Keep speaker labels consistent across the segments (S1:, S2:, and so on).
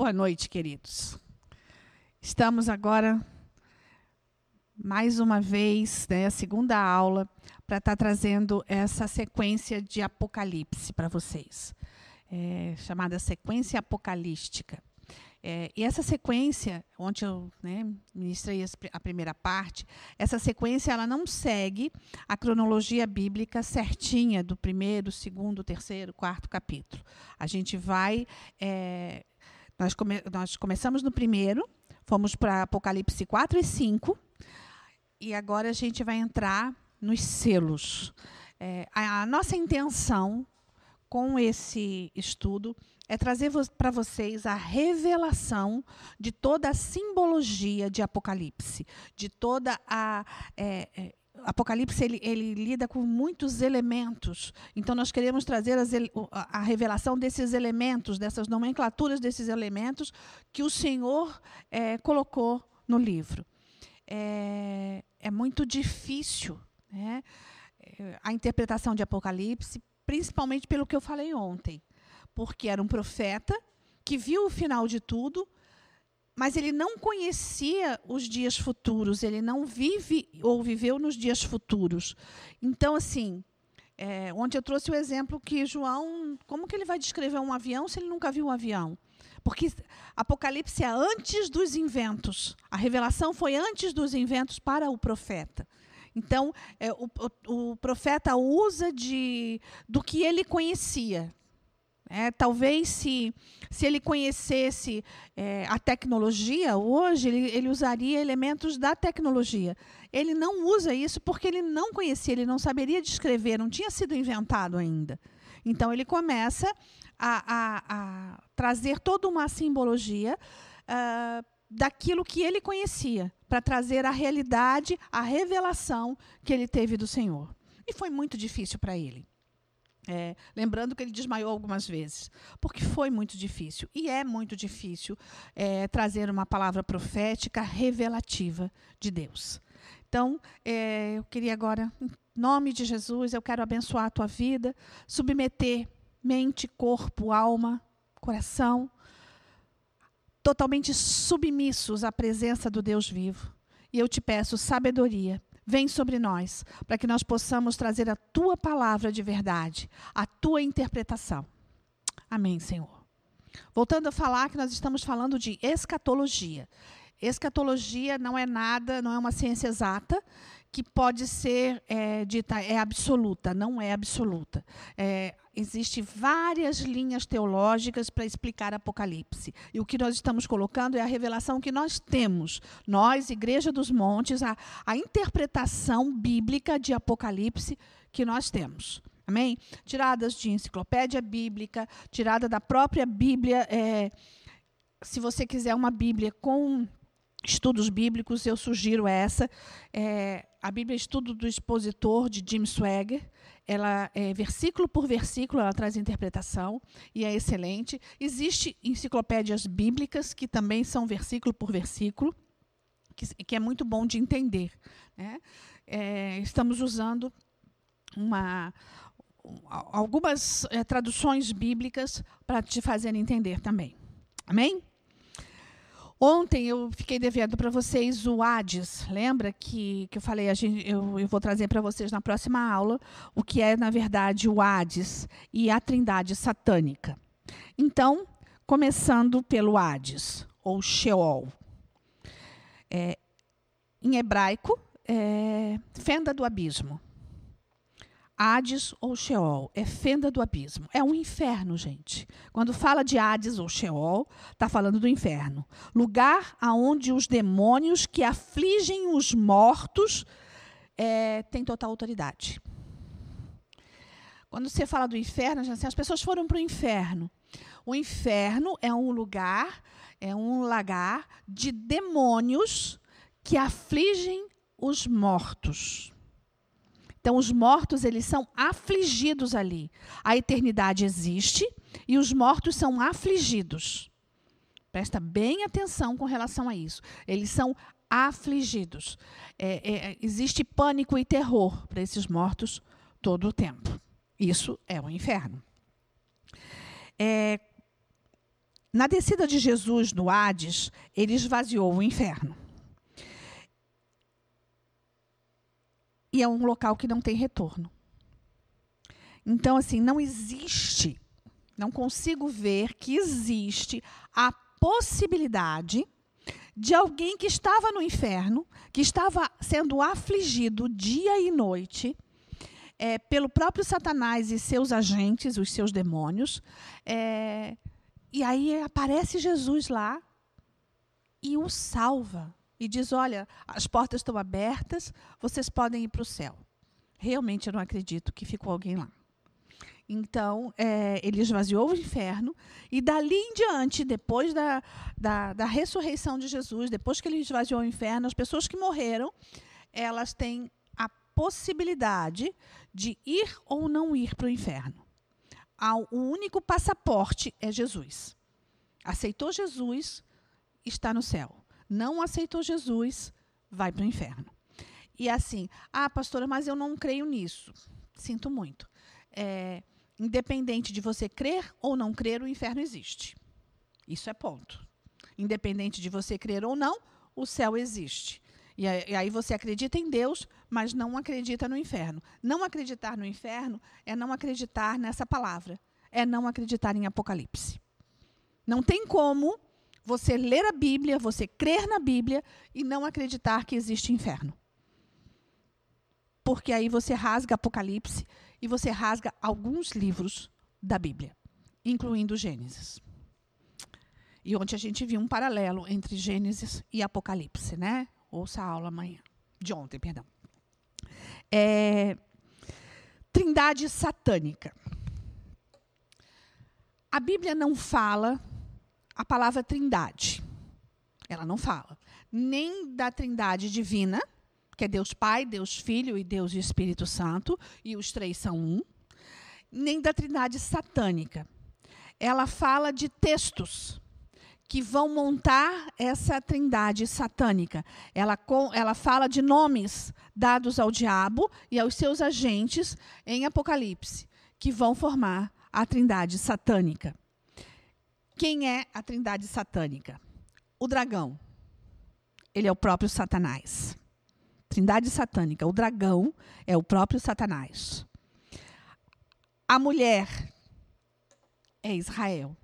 S1: Boa noite, queridos. Estamos agora, mais uma vez, né, a segunda aula, para estar tá trazendo essa sequência de Apocalipse para vocês, é, chamada sequência apocalística. É, e essa sequência, onde eu né, ministrei a primeira parte, essa sequência ela não segue a cronologia bíblica certinha do primeiro, segundo, terceiro, quarto capítulo. A gente vai. É, nós, come, nós começamos no primeiro, fomos para Apocalipse 4 e 5, e agora a gente vai entrar nos selos. É, a, a nossa intenção com esse estudo é trazer para vocês a revelação de toda a simbologia de Apocalipse, de toda a. É, é, Apocalipse ele, ele, lida com muitos elementos, então nós queremos trazer as, a revelação desses elementos, dessas nomenclaturas desses elementos que o Senhor é, colocou no livro. É, é muito difícil né, é, a interpretação de Apocalipse, principalmente pelo que eu falei ontem porque era um profeta que viu o final de tudo, mas ele não conhecia os dias futuros, ele não vive ou viveu nos dias futuros. Então, assim, é, onde eu trouxe o exemplo que João, como que ele vai descrever um avião se ele nunca viu um avião? Porque Apocalipse é antes dos inventos. A revelação foi antes dos inventos para o profeta. Então, é, o, o, o, profeta usa de, do que ele conhecia. É, talvez se, se ele conhecesse é, a tecnologia hoje, ele, ele usaria elementos da tecnologia. Ele não usa isso porque ele não conhecia, ele não saberia descrever, não tinha sido inventado ainda. Então ele começa a, a, a trazer toda uma simbologia uh, daquilo que ele conhecia, para trazer a realidade, a revelação que ele teve do Senhor. E foi muito difícil para ele. É, lembrando que ele desmaiou algumas vezes, porque foi muito difícil. E é muito difícil é, trazer uma palavra profética revelativa de Deus. Então, é, eu queria agora, em nome de Jesus, eu quero abençoar a tua vida, submeter mente, corpo, alma, coração, totalmente submissos à presença do Deus vivo. E eu te peço sabedoria vem sobre nós, para que nós possamos trazer a tua palavra de verdade, a tua interpretação. Amém, Senhor. Voltando a falar que nós estamos falando de escatologia. Escatologia não é nada, não é uma ciência exata que pode ser é, dita é absoluta, não é absoluta. É, Existem várias linhas teológicas para explicar Apocalipse. E o que nós estamos colocando é a revelação que nós temos. Nós, Igreja dos Montes, a, a interpretação bíblica de Apocalipse que nós temos. Amém? Tiradas de enciclopédia bíblica, tirada da própria Bíblia. É, se você quiser uma Bíblia com estudos bíblicos, eu sugiro essa. É, a Bíblia Estudo do Expositor, de Jim Swagger ela é versículo por versículo, ela traz interpretação e é excelente. Existem enciclopédias bíblicas que também são versículo por versículo, que, que é muito bom de entender. Né? É, estamos usando uma, algumas é, traduções bíblicas para te fazer entender também. Amém? Ontem eu fiquei devendo para vocês o Hades. Lembra que, que eu falei, a gente, eu, eu vou trazer para vocês na próxima aula o que é, na verdade, o Hades e a trindade satânica. Então, começando pelo Hades, ou Sheol. É, em hebraico, é fenda do abismo. Hades ou Sheol, é fenda do abismo. É um inferno, gente. Quando fala de Hades ou Sheol, está falando do inferno. Lugar aonde os demônios que afligem os mortos é, têm total autoridade. Quando você fala do inferno, assim, as pessoas foram para o inferno. O inferno é um lugar, é um lagar de demônios que afligem os mortos. Então os mortos eles são afligidos ali. A eternidade existe e os mortos são afligidos. Presta bem atenção com relação a isso. Eles são afligidos. É, é, existe pânico e terror para esses mortos todo o tempo. Isso é o inferno. É, na descida de Jesus no Hades, ele esvaziou o inferno. E é um local que não tem retorno. Então, assim, não existe, não consigo ver que existe a possibilidade de alguém que estava no inferno, que estava sendo afligido dia e noite é, pelo próprio Satanás e seus agentes, os seus demônios. É, e aí aparece Jesus lá e o salva. E diz: Olha, as portas estão abertas, vocês podem ir para o céu. Realmente eu não acredito que ficou alguém lá. Então, é, ele esvaziou o inferno, e dali em diante, depois da, da, da, ressurreição de Jesus, depois que ele esvaziou o inferno, as pessoas que morreram, elas têm a possibilidade de ir ou não ir para o inferno. O único passaporte é Jesus. Aceitou Jesus, está no céu. Não aceitou Jesus, vai para o inferno. E assim, ah, pastora, mas eu não creio nisso. Sinto muito. É, Independente de você crer ou não crer, o inferno existe. Isso é ponto. Independente de você crer ou não, o céu existe. E aí você acredita em Deus, mas não acredita no inferno. Não acreditar no inferno é não acreditar nessa palavra. É não acreditar em Apocalipse. Não tem como você ler a Bíblia, você crer na Bíblia e não acreditar que existe inferno. Porque aí você rasga Apocalipse e você rasga alguns livros da Bíblia, incluindo Gênesis. E ontem a gente viu um paralelo entre Gênesis e Apocalipse, né? Ouça a aula amanhã. De ontem, perdão. É, trindade satânica. A Bíblia não fala a palavra trindade. Ela não fala. Nem da trindade divina, que é Deus Pai, Deus Filho e Deus Espírito Santo, e os três são um, nem da trindade satânica. Ela fala de textos que vão montar essa trindade satânica. Ela, ela fala de nomes dados ao diabo e aos seus agentes em Apocalipse, que vão formar a trindade satânica. Quem é a trindade satânica? O dragão. Ele é o próprio Satanás. Trindade satânica. O dragão é o próprio Satanás. A mulher é Israel,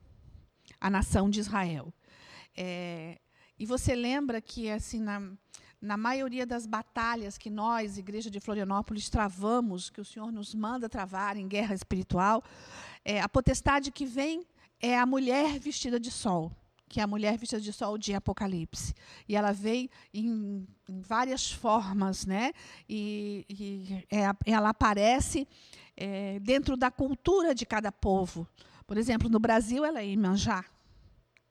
S1: a nação de Israel. É, e você lembra que assim na, na maioria das batalhas que nós, Igreja de Florianópolis, travamos, que o Senhor nos manda travar em guerra espiritual, é, a potestade que vem é a mulher vestida de sol que é a mulher vestida de sol de Apocalipse. E ela veio em, em várias formas, né? E, e é, ela aparece é, dentro da cultura de cada povo. Por exemplo, no Brasil, ela é Imanjá.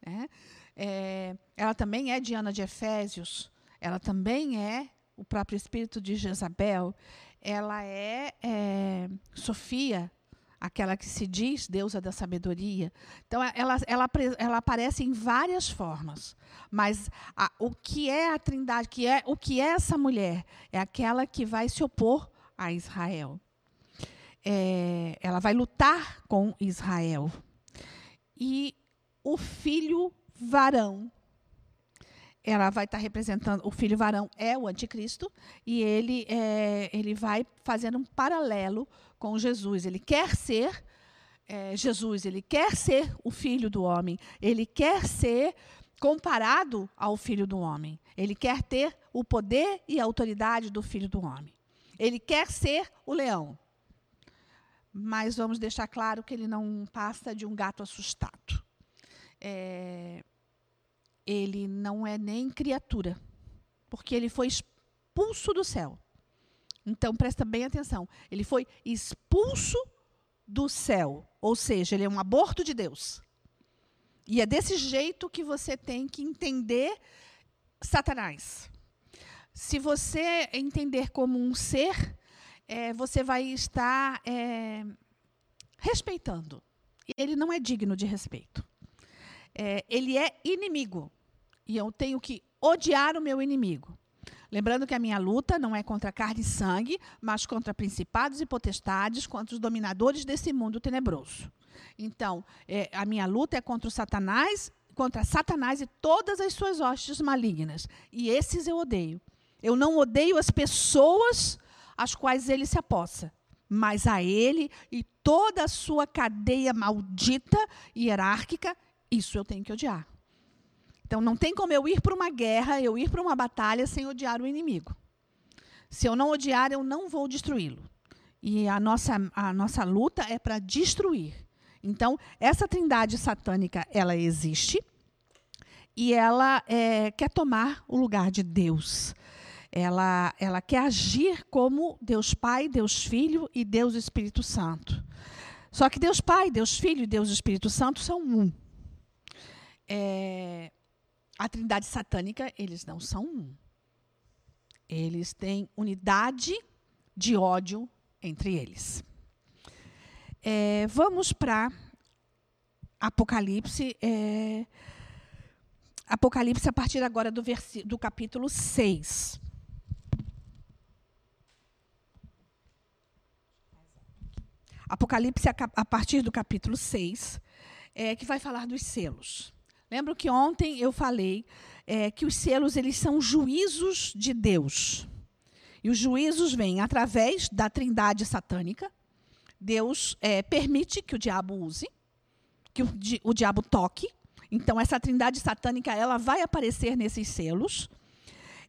S1: Né? É, ela também é Diana de Efésios. Ela também é o próprio espírito de Jezabel. Ela é, é Sofia, aquela que se diz deusa da sabedoria. Então, ela, ela, ela aparece em várias formas. Mas a, o que é a trindade, que é, o que é essa mulher? É aquela que vai se opor a Israel. É, ela vai lutar com Israel. E o filho varão ela vai estar representando o filho varão é o anticristo e ele é, ele vai fazendo um paralelo com Jesus. Ele quer ser é, Jesus, ele quer ser o filho do homem, ele quer ser comparado ao filho do homem. Ele quer ter o poder e a autoridade do filho do homem. Ele quer ser o leão. Mas vamos deixar claro que ele não passa de um gato assustado. É, ele não é nem criatura, porque ele foi expulso do céu. Então presta bem atenção. Ele foi expulso do céu, ou seja, ele é um aborto de Deus. E é desse jeito que você tem que entender Satanás. Se você entender como um ser, é, você vai estar é, respeitando. Ele não é digno de respeito. É, ele é inimigo. E eu tenho que odiar o meu inimigo. Lembrando que a minha luta não é contra carne e sangue, mas contra principados e potestades, contra os dominadores desse mundo tenebroso. Então, é, a minha luta é contra Satanás, contra Satanás e todas as suas hostes malignas. E esses eu odeio. Eu não odeio as pessoas às quais ele se apossa, mas a ele e toda a sua cadeia maldita e hierárquica, isso eu tenho que odiar. Então não tem como eu ir para uma guerra, eu ir para uma batalha sem odiar o inimigo. Se eu não odiar, eu não vou destruí-lo. E a nossa, a nossa luta é para destruir. Então, essa trindade satânica, ela existe e ela é, quer tomar o lugar de Deus. Ela, ela quer agir como Deus Pai, Deus Filho e Deus Espírito Santo. Só que Deus Pai, Deus Filho e Deus Espírito Santo são um. É, a trindade satânica, eles não são um. Eles têm unidade de ódio entre eles. É, vamos para Apocalipse. É, Apocalipse a partir agora do, do capítulo 6. Apocalipse a, a partir do capítulo 6, é, que vai falar dos selos. Lembro que ontem eu falei é, que os selos eles são juízos de Deus. E os juízos vêm através da trindade satânica. Deus é, permite que o diabo use, que o, di, o diabo toque. Então, essa trindade satânica ela vai aparecer nesses selos.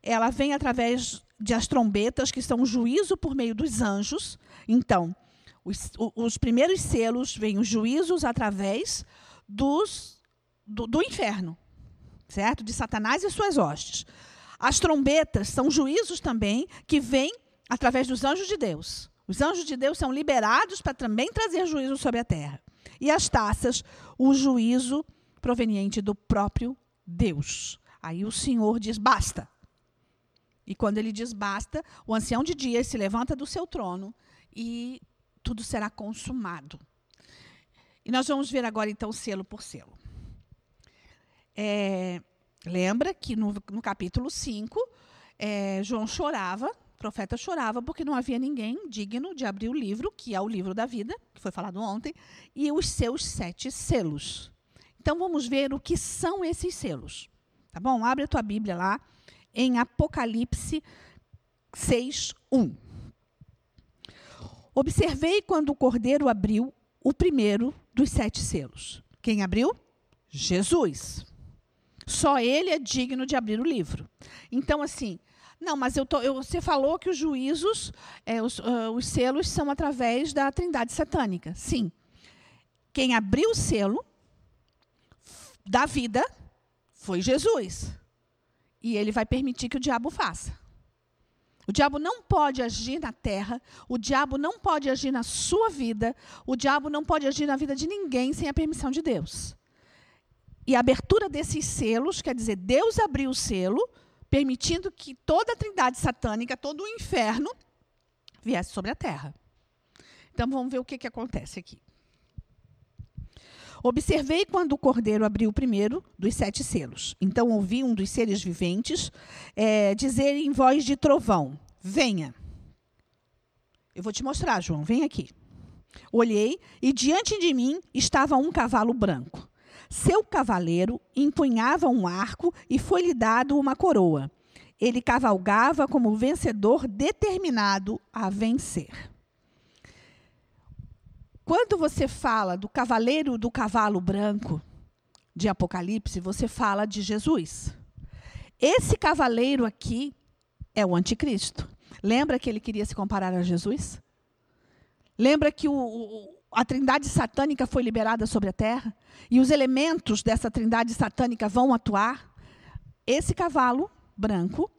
S1: Ela vem através de as trombetas, que são o juízo por meio dos anjos. Então, os, os primeiros selos vêm os juízos através dos do, do inferno, certo? De Satanás e suas hostes. As trombetas são juízos também que vêm através dos anjos de Deus. Os anjos de Deus são liberados para também trazer juízo sobre a terra. E as taças, o juízo proveniente do próprio Deus. Aí o Senhor diz: basta. E quando ele diz basta, o ancião de dias se levanta do seu trono e tudo será consumado. E nós vamos ver agora, então, selo por selo. É, lembra que no, no capítulo 5, é, João chorava, o profeta chorava, porque não havia ninguém digno de abrir o livro, que é o livro da vida, que foi falado ontem, e os seus sete selos. Então vamos ver o que são esses selos. Tá bom? Abre a tua Bíblia lá em Apocalipse 6, 1. Observei quando o cordeiro abriu o primeiro dos sete selos. Quem abriu? Jesus. Só ele é digno de abrir o livro. Então, assim, não, mas eu tô, eu, você falou que os juízos, é, os, uh, os selos são através da trindade satânica. Sim. Quem abriu o selo da vida foi Jesus. E ele vai permitir que o diabo faça. O diabo não pode agir na terra, o diabo não pode agir na sua vida, o diabo não pode agir na vida de ninguém sem a permissão de Deus. E a abertura desses selos, quer dizer, Deus abriu o selo, permitindo que toda a trindade satânica, todo o inferno, viesse sobre a terra. Então vamos ver o que, que acontece aqui. Observei quando o cordeiro abriu o primeiro dos sete selos. Então ouvi um dos seres viventes é, dizer em voz de trovão: Venha. Eu vou te mostrar, João, vem aqui. Olhei e diante de mim estava um cavalo branco. Seu cavaleiro empunhava um arco e foi-lhe dado uma coroa. Ele cavalgava como vencedor determinado a vencer. Quando você fala do cavaleiro do cavalo branco de Apocalipse, você fala de Jesus. Esse cavaleiro aqui é o anticristo. Lembra que ele queria se comparar a Jesus? Lembra que o, a trindade satânica foi liberada sobre a terra e os elementos dessa trindade satânica vão atuar, esse cavalo branco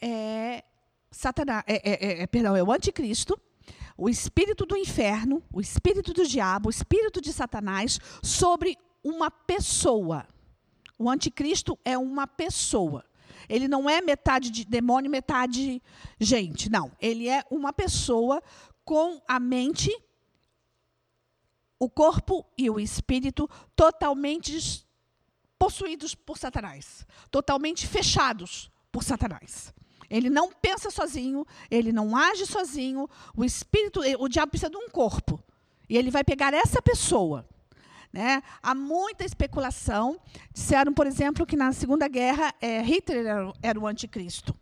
S1: é, Satanás, é, é, é, perdão, é o anticristo, o espírito do inferno, o espírito do diabo, o espírito de Satanás sobre uma pessoa. O anticristo é uma pessoa. Ele não é metade de demônio, metade gente. Não. Ele é uma pessoa com a mente o corpo e o espírito totalmente possuídos por Satanás, totalmente fechados por Satanás. Ele não pensa sozinho, ele não age sozinho. O espírito, o diabo precisa de um corpo. E ele vai pegar essa pessoa, Né? Há muita especulação. Disseram, por exemplo, que na Segunda Guerra é, Hitler era, o anticristo.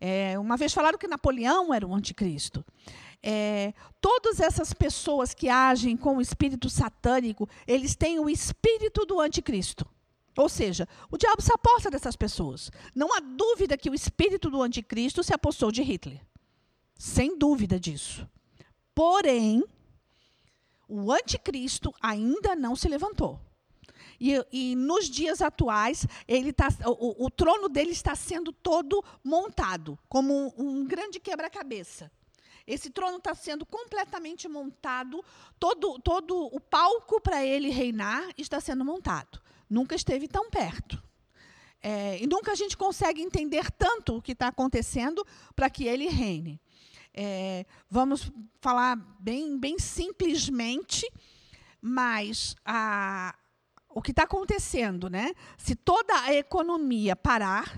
S1: É, uma vez falaram que Napoleão era o anticristo. É, todas essas pessoas que agem com o espírito satânico, eles têm o espírito do anticristo. Ou seja, o diabo se aposta dessas pessoas. Não há dúvida que o espírito do anticristo se apostou de Hitler. Sem dúvida disso. Porém, o anticristo ainda não se levantou. E, e nos dias atuais, ele tá, o, o, trono dele está sendo todo montado, como um, um grande quebra-cabeça. Esse trono está sendo completamente montado, todo, todo o palco para ele reinar está sendo montado. Nunca esteve tão perto. É, e nunca a gente consegue entender tanto o que está acontecendo para que ele reine. É, vamos falar bem, bem simplesmente, mas a, o que está acontecendo, né? Se toda a economia parar,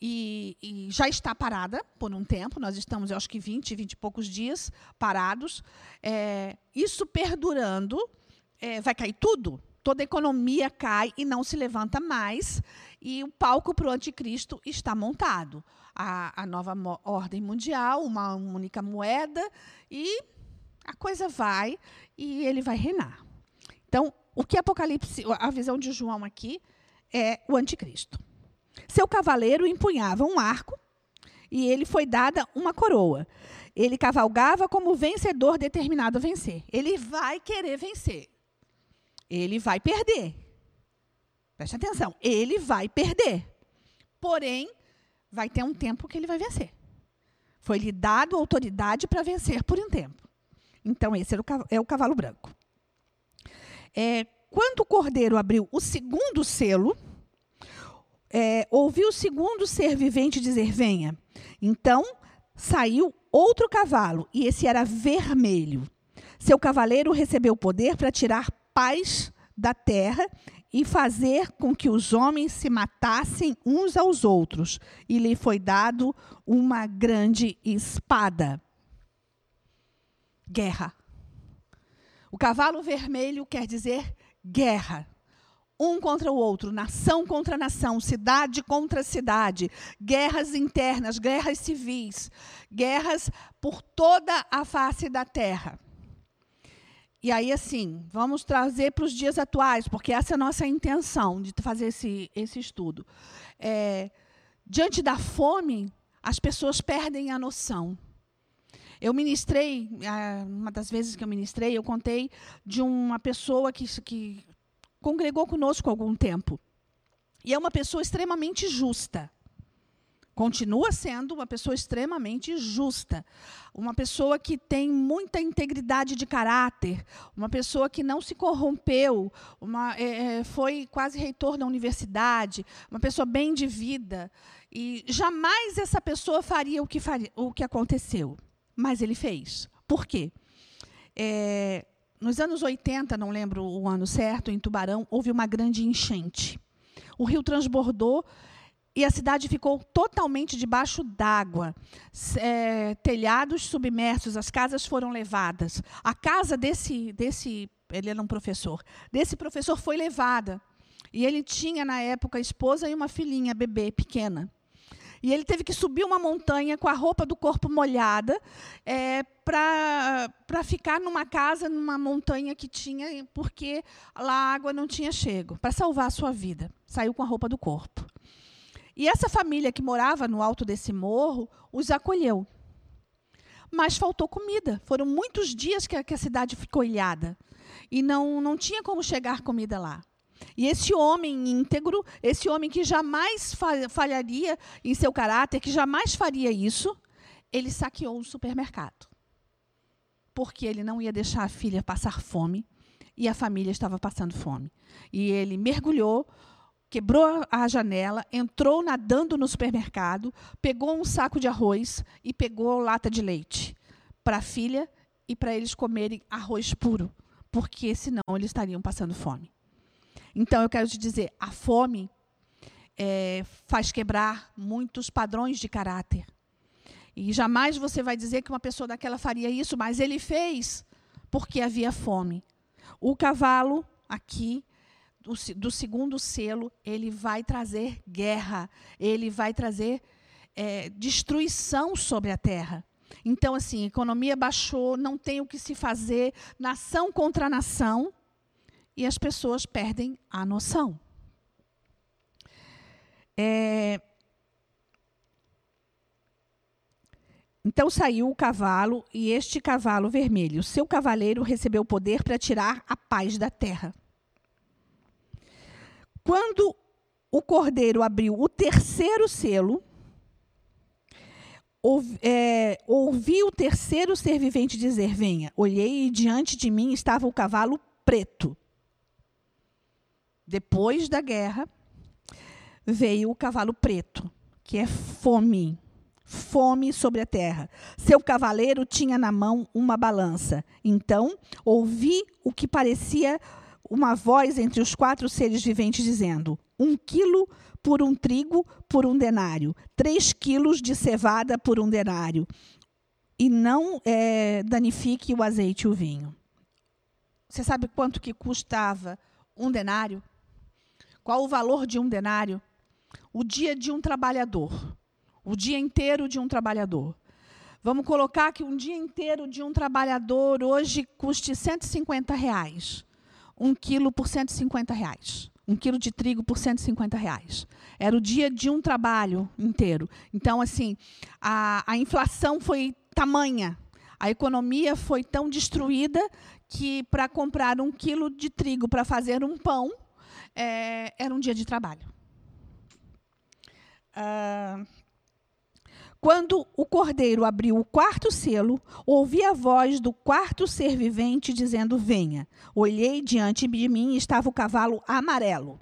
S1: e, e, já está parada por um tempo, nós estamos, eu acho que 20, 20 e poucos dias parados. É, isso perdurando, é, vai cair tudo. Toda a economia cai e não se levanta mais, e o palco para o anticristo está montado. A, a nova ordem mundial, uma única moeda, e a coisa vai e ele vai reinar. Então, o que Apocalipse, a visão de João aqui, é o anticristo. Seu cavaleiro empunhava um arco e ele foi dada uma coroa. Ele cavalgava como vencedor determinado a vencer. Ele vai querer vencer. Ele vai perder. Preste atenção, ele vai perder. Porém, vai ter um tempo que ele vai vencer. Foi-lhe dado autoridade para vencer por um tempo. Então, esse é o cavalo branco. É, quando o cordeiro abriu o segundo selo, é, ouviu o segundo ser vivente dizer: Venha. Então saiu outro cavalo, e esse era vermelho. Seu cavaleiro recebeu poder para tirar paz da terra e fazer com que os homens se matassem uns aos outros. E lhe foi dado uma grande espada. Guerra. O cavalo vermelho quer dizer guerra um contra o outro, nação contra nação, cidade contra cidade, guerras internas, guerras civis, guerras por toda a face da terra. E aí, assim, vamos trazer para os dias atuais, porque essa é a nossa intenção de fazer esse, esse estudo. É, diante da fome, as pessoas perdem a noção. Eu ministrei, uma das vezes que eu ministrei, eu contei de uma pessoa que, que congregou conosco algum tempo. E é uma pessoa extremamente justa. Continua sendo uma pessoa extremamente justa. Uma pessoa que tem muita integridade de caráter. Uma pessoa que não se corrompeu. Uma, é, é foi quase reitor da universidade. Uma pessoa bem de vida. E jamais essa pessoa faria o que, faria, o que aconteceu. Mas ele fez. Por quê? É, nos anos 80, não lembro o ano certo, em Tubarão, houve uma grande enchente. O rio transbordou e a cidade ficou totalmente debaixo d'água. É, telhados submersos, as casas foram levadas. A casa desse, desse, ele era um professor, desse professor foi levada. E ele tinha, na época, esposa e uma filhinha, bebê, pequena. E ele teve que subir uma montanha com a roupa do corpo molhada é, para ficar numa casa, numa montanha que tinha, porque lá a água não tinha chego, para salvar a sua vida. Saiu com a roupa do corpo. E essa família que morava no alto desse morro os acolheu. Mas faltou comida. Foram muitos dias que a, que a cidade ficou ilhada. E não, não tinha como chegar comida lá. E esse homem íntegro, esse homem que jamais falharia em seu caráter, que jamais faria isso, ele saqueou o supermercado. Porque ele não ia deixar a filha passar fome e a família estava passando fome. E ele mergulhou, quebrou a janela, entrou nadando no supermercado, pegou um saco de arroz e pegou lata de leite para a filha e para eles comerem arroz puro, porque senão eles estariam passando fome. Então, eu quero te dizer, a fome é, faz quebrar muitos padrões de caráter. E jamais você vai dizer que uma pessoa daquela faria isso, mas ele fez porque havia fome. O cavalo aqui do, do segundo selo, ele vai trazer guerra, ele vai trazer é, destruição sobre a terra. Então, assim, economia baixou, não tem o que se fazer, nação contra nação, e as pessoas perdem a noção. É, Então saiu o cavalo, e este cavalo vermelho, seu cavaleiro, recebeu poder para tirar a paz da terra. Quando o cordeiro abriu o terceiro selo, ouvi, é, ouvi o terceiro ser vivente dizer: Venha. Olhei e diante de mim estava o cavalo preto. Depois da guerra, veio o cavalo preto, que é fome fome sobre a terra. Seu cavaleiro tinha na mão uma balança. Então ouvi o que parecia uma voz entre os quatro seres viventes dizendo: um quilo por um trigo por um denário, três quilos de cevada por um denário, e não é, danifique o azeite e o vinho. Você sabe quanto que custava um denário? Qual o valor de um denário? O dia de um trabalhador o dia inteiro de um trabalhador. Vamos colocar que um dia inteiro de um trabalhador hoje custe 150 reais. Um quilo por 150 reais. Um quilo de trigo por 150 reais. Era o dia de um trabalho inteiro. Então, assim, a, a inflação foi tamanha. A economia foi tão destruída que para comprar um quilo de trigo para fazer um pão é, era um dia de trabalho. Uh, quando o cordeiro abriu o quarto selo, ouvi a voz do quarto ser vivente dizendo: Venha. Olhei diante de mim e estava o cavalo amarelo.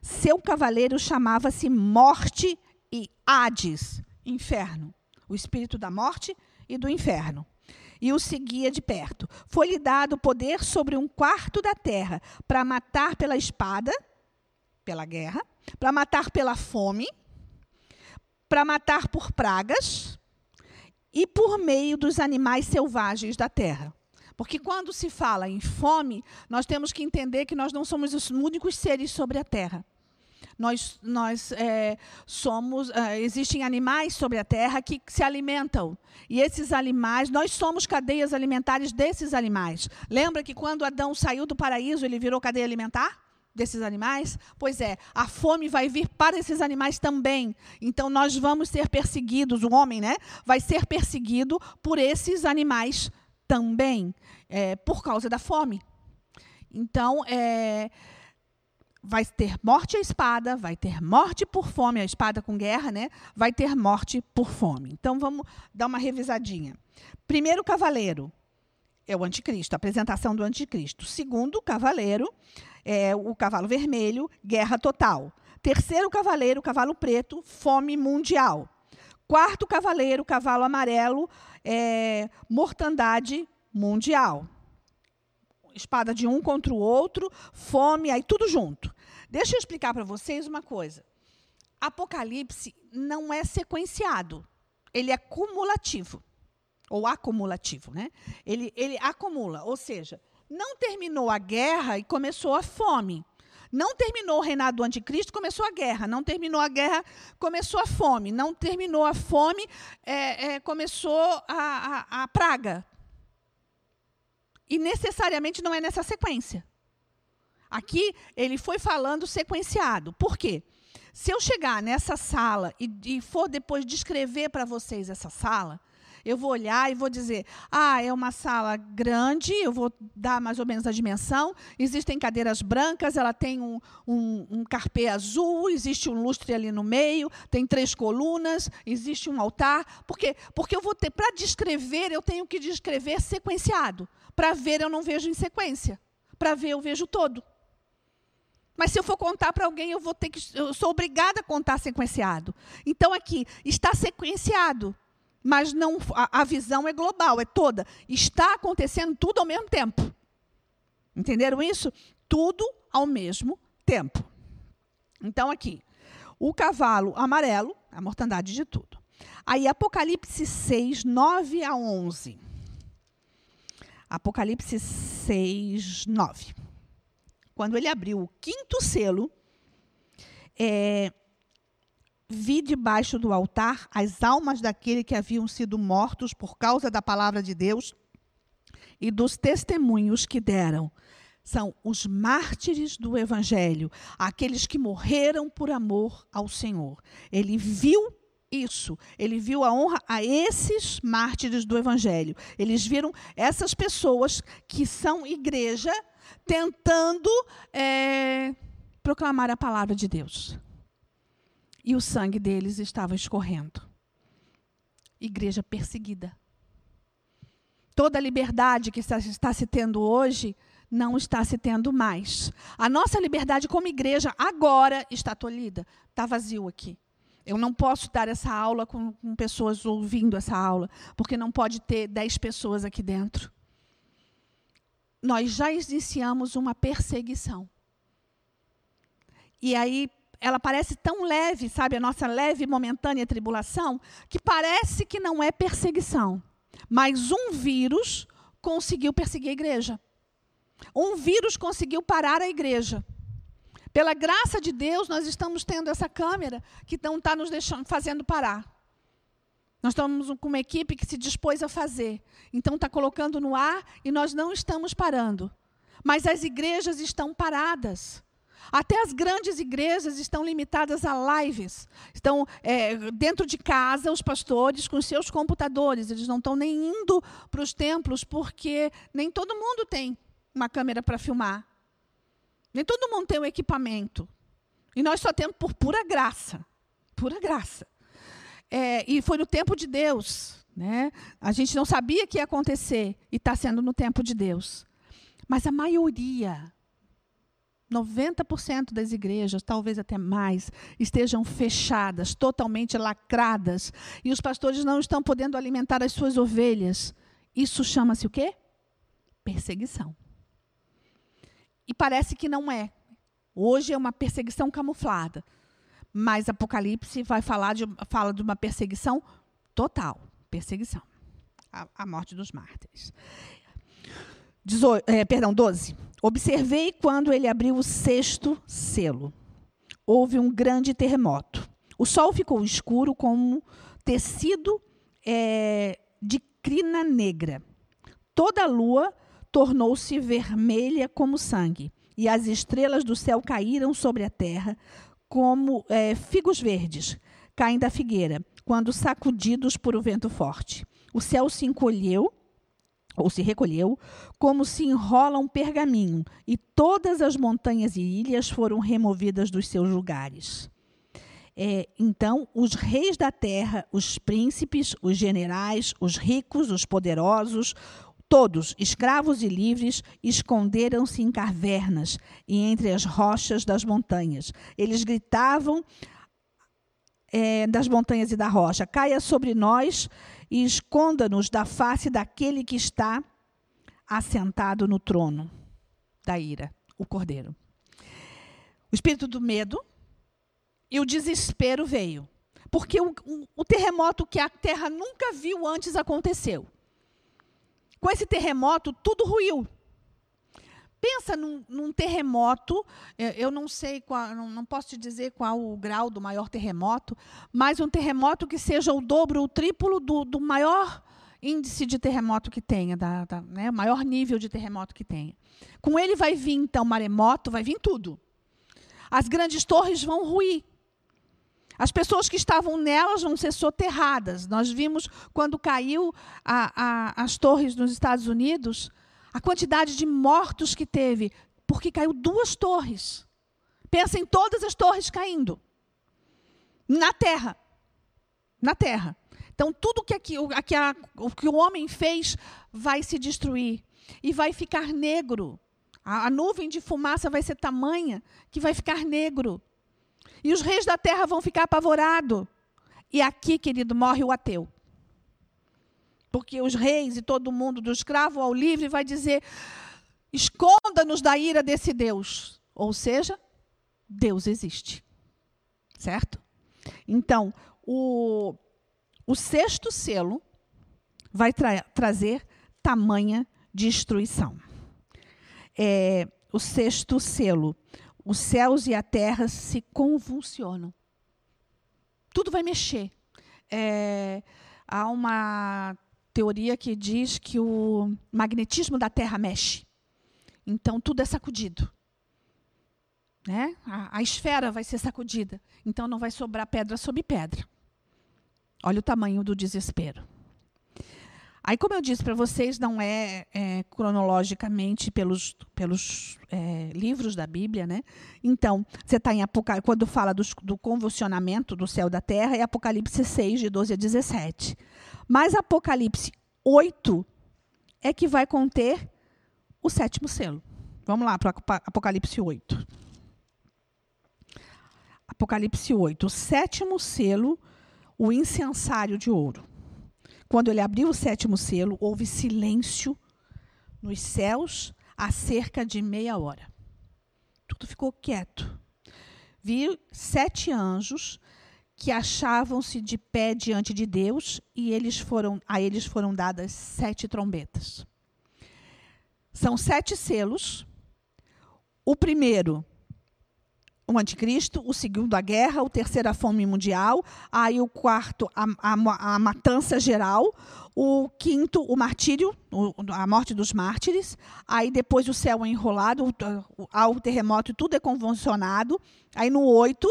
S1: Seu cavaleiro chamava-se Morte e Hades, inferno, o espírito da morte e do inferno. E o seguia de perto. Foi-lhe dado poder sobre um quarto da terra para matar pela espada, pela guerra, para matar pela fome para matar por pragas e por meio dos animais selvagens da terra. Porque quando se fala em fome, nós temos que entender que nós não somos os únicos seres sobre a terra. Nós, nós é, somos, é, existem animais sobre a terra que se alimentam. E esses animais, nós somos cadeias alimentares desses animais. Lembra que quando Adão saiu do paraíso, ele virou cadeia alimentar? desses animais? Pois é, a fome vai vir para esses animais também. Então nós vamos ser perseguidos, o homem, né? Vai ser perseguido por esses animais também, é, por causa da fome. Então, é, vai ter morte à espada, vai ter morte por fome, a espada com guerra, né? Vai ter morte por fome. Então vamos dar uma revisadinha. Primeiro cavaleiro é o anticristo, a apresentação do anticristo. Segundo cavaleiro é, o cavalo vermelho, guerra total. Terceiro cavaleiro, cavalo preto, fome mundial. Quarto cavaleiro, cavalo amarelo, é, mortandade mundial. Espada de um contra o outro, fome, aí tudo junto. Deixa eu explicar para vocês uma coisa. Apocalipse não é sequenciado, ele é cumulativo. Ou acumulativo, né? Ele, ele acumula, ou seja, não terminou a guerra e começou a fome. Não terminou o reinado do anticristo, começou a guerra. Não terminou a guerra, começou a fome. Não terminou a fome, é, é, começou a, a, a praga. E necessariamente não é nessa sequência. Aqui ele foi falando sequenciado. Por quê? Se eu chegar nessa sala e, e for depois descrever para vocês essa sala, eu vou olhar e vou dizer: ah, é uma sala grande, eu vou dar mais ou menos a dimensão. Existem cadeiras brancas, ela tem um, um, um carpê azul, existe um lustre ali no meio, tem três colunas, existe um altar. Por quê? Porque eu vou ter, para descrever, eu tenho que descrever sequenciado. Para ver, eu não vejo em sequência. Para ver, eu vejo todo. Mas se eu for contar para alguém, eu vou ter que. Eu sou obrigada a contar sequenciado. Então, aqui, está sequenciado mas não a, a visão é global, é toda. Está acontecendo tudo ao mesmo tempo. Entenderam isso? Tudo ao mesmo tempo. Então, aqui, o cavalo amarelo, a mortandade de tudo. Aí, Apocalipse 6, 9 a 11. Apocalipse 6, 9. Quando ele abriu o quinto selo, é, vi debaixo do altar as almas daqueles que haviam sido mortos por causa da palavra de Deus e dos testemunhos que deram. São os mártires do evangelho, aqueles que morreram por amor ao Senhor. Ele viu isso. Ele viu a honra a esses mártires do evangelho. Eles viram essas pessoas que são igreja tentando é, proclamar a palavra de Deus e o sangue deles estava escorrendo. Igreja perseguida. Toda a liberdade que está, se tendo hoje não está se tendo mais. A nossa liberdade como igreja agora está tolhida. Está vazio aqui. Eu não posso dar essa aula com, com, pessoas ouvindo essa aula, porque não pode ter dez pessoas aqui dentro. Nós já iniciamos uma perseguição. E aí ela parece tão leve, sabe, a nossa leve e momentânea tribulação, que parece que não é perseguição. Mas um vírus conseguiu perseguir a igreja. Um vírus conseguiu parar a igreja. Pela graça de Deus, nós estamos tendo essa câmera que não está nos deixando, fazendo parar. Nós estamos com uma equipe que se dispôs a fazer. Então está colocando no ar e nós não estamos parando. Mas as igrejas estão paradas. Até as grandes igrejas estão limitadas a lives. Estão é, dentro de casa, os pastores com seus computadores. Eles não estão nem indo para os templos, porque nem todo mundo tem uma câmera para filmar. Nem todo mundo tem o equipamento. E nós só temos por pura graça. Pura graça. É, e foi no tempo de Deus. Né? A gente não sabia que ia acontecer. E está sendo no tempo de Deus. Mas a maioria 90% das igrejas, talvez até mais, estejam fechadas, totalmente lacradas, e os pastores não estão podendo alimentar as suas ovelhas. Isso chama-se o quê? Perseguição. E parece que não é. Hoje é uma perseguição camuflada. Mas Apocalipse vai falar de, fala de uma perseguição total. Perseguição. A, a morte dos mártires. Dezo, é, perdão, 12. Observei quando ele abriu o sexto selo. Houve um grande terremoto. O sol ficou escuro como tecido é, de crina negra. Toda a lua tornou-se vermelha como sangue, e as estrelas do céu caíram sobre a terra como é, figos verdes caem da figueira, quando sacudidos por o um vento forte. O céu se encolheu ou se recolheu, como se enrola um pergaminho, e todas as montanhas e ilhas foram removidas dos seus lugares. É, então, os reis da terra, os príncipes, os generais, os ricos, os poderosos, todos, escravos e livres, esconderam-se em cavernas e entre as rochas das montanhas. Eles gritavam é, das montanhas e da rocha: caia sobre nós e esconda-nos da face daquele que está assentado no trono da ira, o cordeiro. O espírito do medo e o desespero veio, porque o, o terremoto que a terra nunca viu antes aconteceu. Com esse terremoto, tudo ruiu. Pensa num, num, terremoto, eu não sei qual, não, posso te dizer qual o grau do maior terremoto, mas um terremoto que seja o dobro, o triplo do, do maior índice de terremoto que tenha, da, da, né, o maior nível de terremoto que tenha. Com ele vai vir, então, maremoto, vai vir tudo. As grandes torres vão ruir. As pessoas que estavam nelas vão ser soterradas. Nós vimos quando caiu a, a, as torres nos Estados Unidos, a quantidade de mortos que teve, porque caiu duas torres. Pensa em todas as torres caindo. Na terra. Na terra. Então, tudo que, aqui, aqui a, o que o homem fez vai se destruir. E vai ficar negro. A, a nuvem de fumaça vai ser tamanha que vai ficar negro. E os reis da terra vão ficar apavorados. E aqui, querido, morre o ateu. Porque os reis e todo mundo, do escravo ao livre, vai dizer: esconda-nos da ira desse Deus. Ou seja, Deus existe. Certo? Então, o, o sexto selo vai tra trazer tamanha destruição. É, o sexto selo. Os céus e a terra se convulsionam. Tudo vai mexer. É, há uma teoria que diz que o magnetismo da Terra mexe. Então, tudo é sacudido. Né? A, a esfera vai ser sacudida. Então, não vai sobrar pedra sobre pedra. Olha o tamanho do desespero. Aí, como eu disse para vocês, não é, é, cronologicamente pelos, pelos é, livros da Bíblia, né? Então, você está em Apocalipse, quando fala do, do convulsionamento do céu e da terra, é Apocalipse 6, de 12 a 17. Mas Apocalipse 8 é que vai conter o sétimo selo. Vamos lá para Apocalipse 8. Apocalipse 8. O sétimo selo, o incensário de ouro. Quando ele abriu o sétimo selo, houve silêncio nos céus há cerca de meia hora. Tudo ficou quieto. Vi sete anjos que achavam-se de pé diante de Deus e eles foram, a eles foram dadas sete trombetas. São sete selos. O primeiro o anticristo, o segundo a guerra, o terceiro a fome mundial, aí o quarto a, a, a matança geral, o quinto o martírio, o, a morte dos mártires, aí depois o céu é enrolado, há o terremoto, tudo é convulsionado, aí no oito,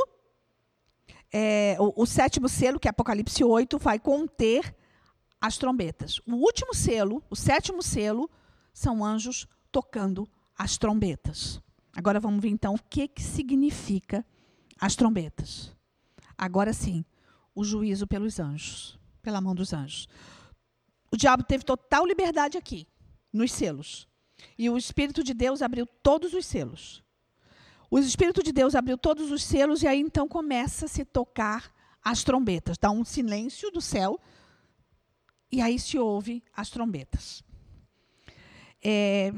S1: é, o, o sétimo selo, que é Apocalipse 8, vai conter as trombetas. O último selo, o sétimo selo, são anjos tocando as trombetas. Agora vamos ver então o que, que significa as trombetas. Agora sim, o juízo pelos anjos, pela mão dos anjos. O diabo teve total liberdade aqui, nos selos. E o Espírito de Deus abriu todos os selos. O Espírito de Deus abriu todos os selos e aí então começa a se tocar as trombetas. Dá um silêncio do céu e aí se ouve as trombetas. É,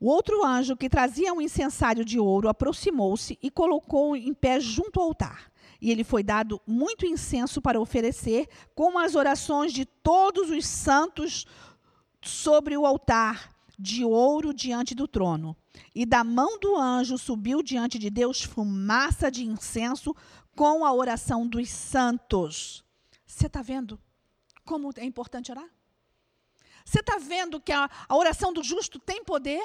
S1: o outro anjo, que trazia um incensário de ouro, aproximou-se e colocou em pé junto ao altar. E ele foi dado muito incenso para oferecer, com as orações de todos os santos sobre o altar de ouro diante do trono. E da mão do anjo subiu diante de Deus fumaça de incenso com a oração dos santos. Você está vendo como é importante orar? Você está vendo que a, a oração do justo tem poder?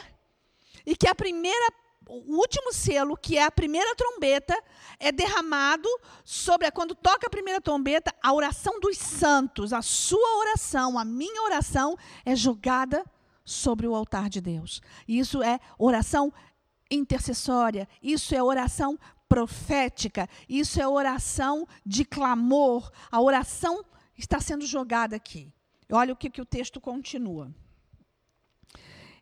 S1: E que a primeira o último selo, que é a primeira trombeta, é derramado sobre quando toca a primeira trombeta, a oração dos santos, a sua oração, a minha oração é jogada sobre o altar de Deus. Isso é oração intercessória, isso é oração profética, isso é oração de clamor. A oração está sendo jogada aqui. Olha o que, que o texto continua.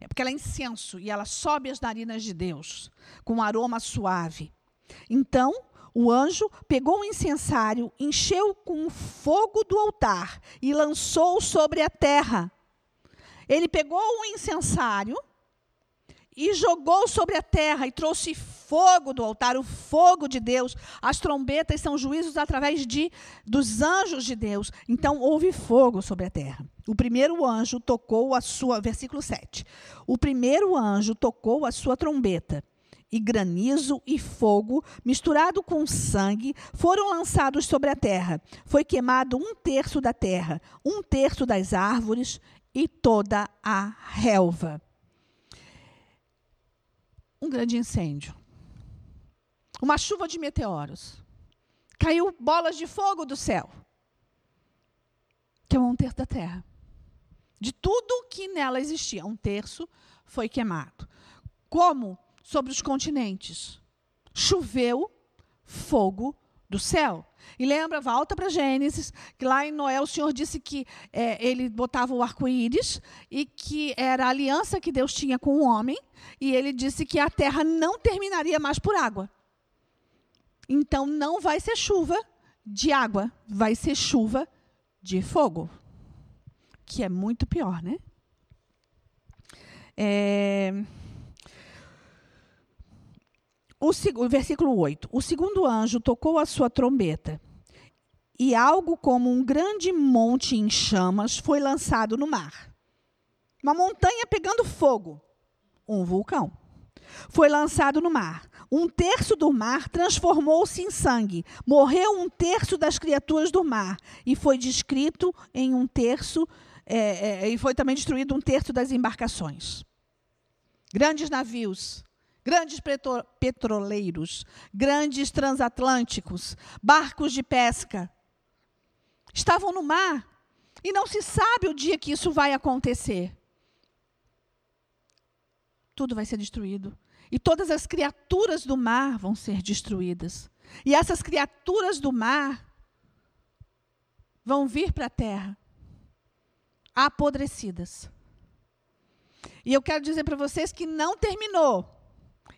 S1: É porque ela é incenso e ela sobe as narinas de Deus com um aroma suave. Então, o anjo pegou o incensário, encheu com o fogo do altar e lançou sobre a terra. Ele pegou o incensário e jogou sobre a terra e trouxe fogo do altar, o fogo de Deus. As trombetas são juízos através de dos anjos de Deus. Então houve fogo sobre a terra. O primeiro anjo tocou a sua, versículo 7. O primeiro anjo tocou a sua trombeta e granizo e fogo, misturado com sangue, foram lançados sobre a terra. Foi queimado um terço da terra, um terço das árvores e toda a relva um grande incêndio. Uma chuva de meteoros. Caiu bolas de fogo do céu. Queimou um terço da terra. De tudo que nela existia, um terço foi queimado. Como sobre os continentes? Choveu fogo do céu. E lembra, volta para Gênesis, que lá em Noé o Senhor disse que é, ele botava o arco-íris e que era a aliança que Deus tinha com o homem, e ele disse que a terra não terminaria mais por água. Então não vai ser chuva de água, vai ser chuva de fogo, que é muito pior, né? É... O, versículo 8. O segundo anjo tocou a sua trombeta, e algo como um grande monte em chamas foi lançado no mar. Uma montanha pegando fogo. Um vulcão. Foi lançado no mar. Um terço do mar transformou-se em sangue. Morreu um terço das criaturas do mar. E foi descrito em um terço, é, é, e foi também destruído um terço das embarcações. Grandes navios, grandes petroleiros, grandes transatlânticos, barcos de pesca, estavam no mar. E não se sabe o dia que isso vai acontecer. Tudo vai ser destruído. E todas as criaturas do mar vão ser destruídas. E essas criaturas do mar vão vir para a terra apodrecidas. E eu quero dizer para vocês que não terminou.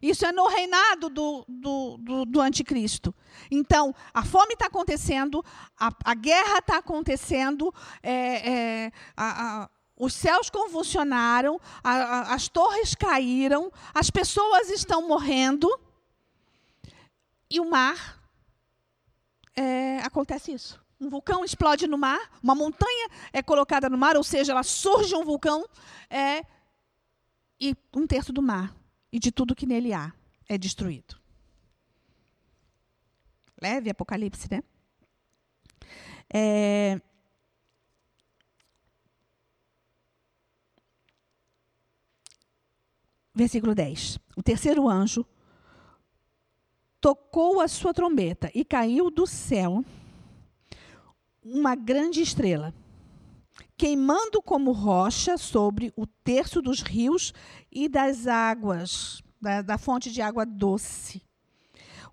S1: Isso é no reinado do, do, do, do anticristo. Então, a fome está acontecendo, a, a guerra está acontecendo, é, é, a, a, os céus convulsionaram, as torres caíram, as pessoas estão morrendo, e o mar é, acontece isso. Um vulcão explode no mar, uma montanha é colocada no mar, ou seja, ela surge um vulcão, é, e um terço do mar e de tudo que nele há é destruído. Leve Apocalipse, né? É, versículo 10. O terceiro anjo tocou a sua trombeta e caiu do céu uma grande estrela queimando como rocha sobre o terço dos rios e das águas, da, da fonte de água doce.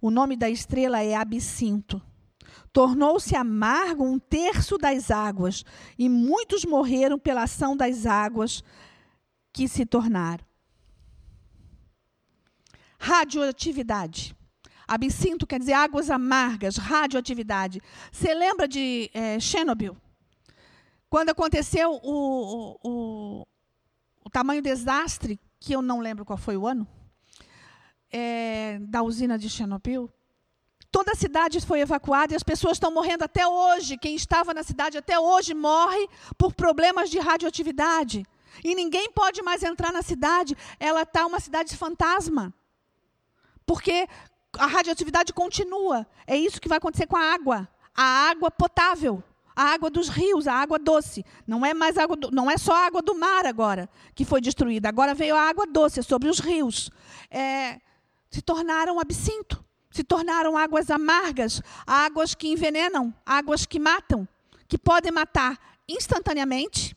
S1: O nome da estrela é Absinto. Tornou-se amargo um terço das águas, e muitos morreram pela ação das águas que se tornaram. Radioatividade. Absinto quer dizer águas amargas, radioatividade. Você lembra de é, Chernobyl? Quando aconteceu o, o, o, tamanho desastre, que eu não lembro qual foi o ano, é, da usina de Chernobyl, toda a cidade foi evacuada e as pessoas estão morrendo até hoje. Quem estava na cidade até hoje morre por problemas de radioatividade. E ninguém pode mais entrar na cidade. Ela está uma cidade fantasma. Porque a radioatividade continua. É isso que vai acontecer com a água. A água potável a água dos rios, a água doce. Não é mais água, do, não é só a água do mar agora que foi destruída. Agora veio a água doce sobre os rios. É, se tornaram absinto, se tornaram águas amargas, águas que envenenam, águas que matam, que podem matar instantaneamente,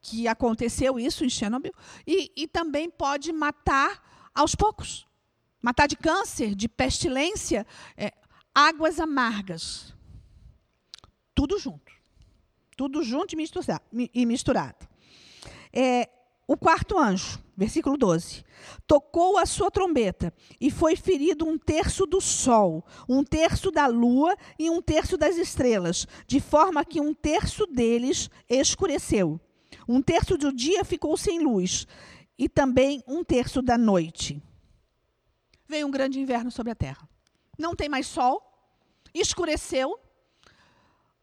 S1: que aconteceu isso em Chernobyl, e, e também pode matar aos poucos, matar de câncer, de pestilência, é, águas amargas tudo junto. Tudo junto e misturado. É, o quarto anjo, versículo 12. Tocou a sua trombeta e foi ferido um terço do sol, um terço da lua e um terço das estrelas, de forma que um terço deles escureceu. Um terço do dia ficou sem luz e também um terço da noite. Veio um grande inverno sobre a terra. Não tem mais sol, escureceu,